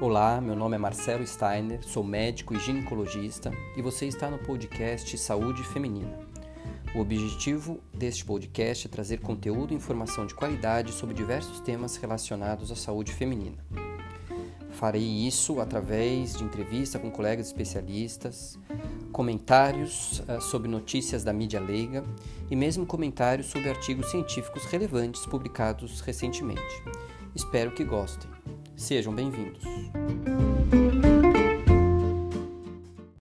Olá, meu nome é Marcelo Steiner, sou médico e ginecologista e você está no podcast Saúde Feminina. O objetivo deste podcast é trazer conteúdo e informação de qualidade sobre diversos temas relacionados à saúde feminina. Farei isso através de entrevista com colegas especialistas, comentários uh, sobre notícias da mídia leiga e mesmo comentários sobre artigos científicos relevantes publicados recentemente. Espero que gostem. Sejam bem-vindos.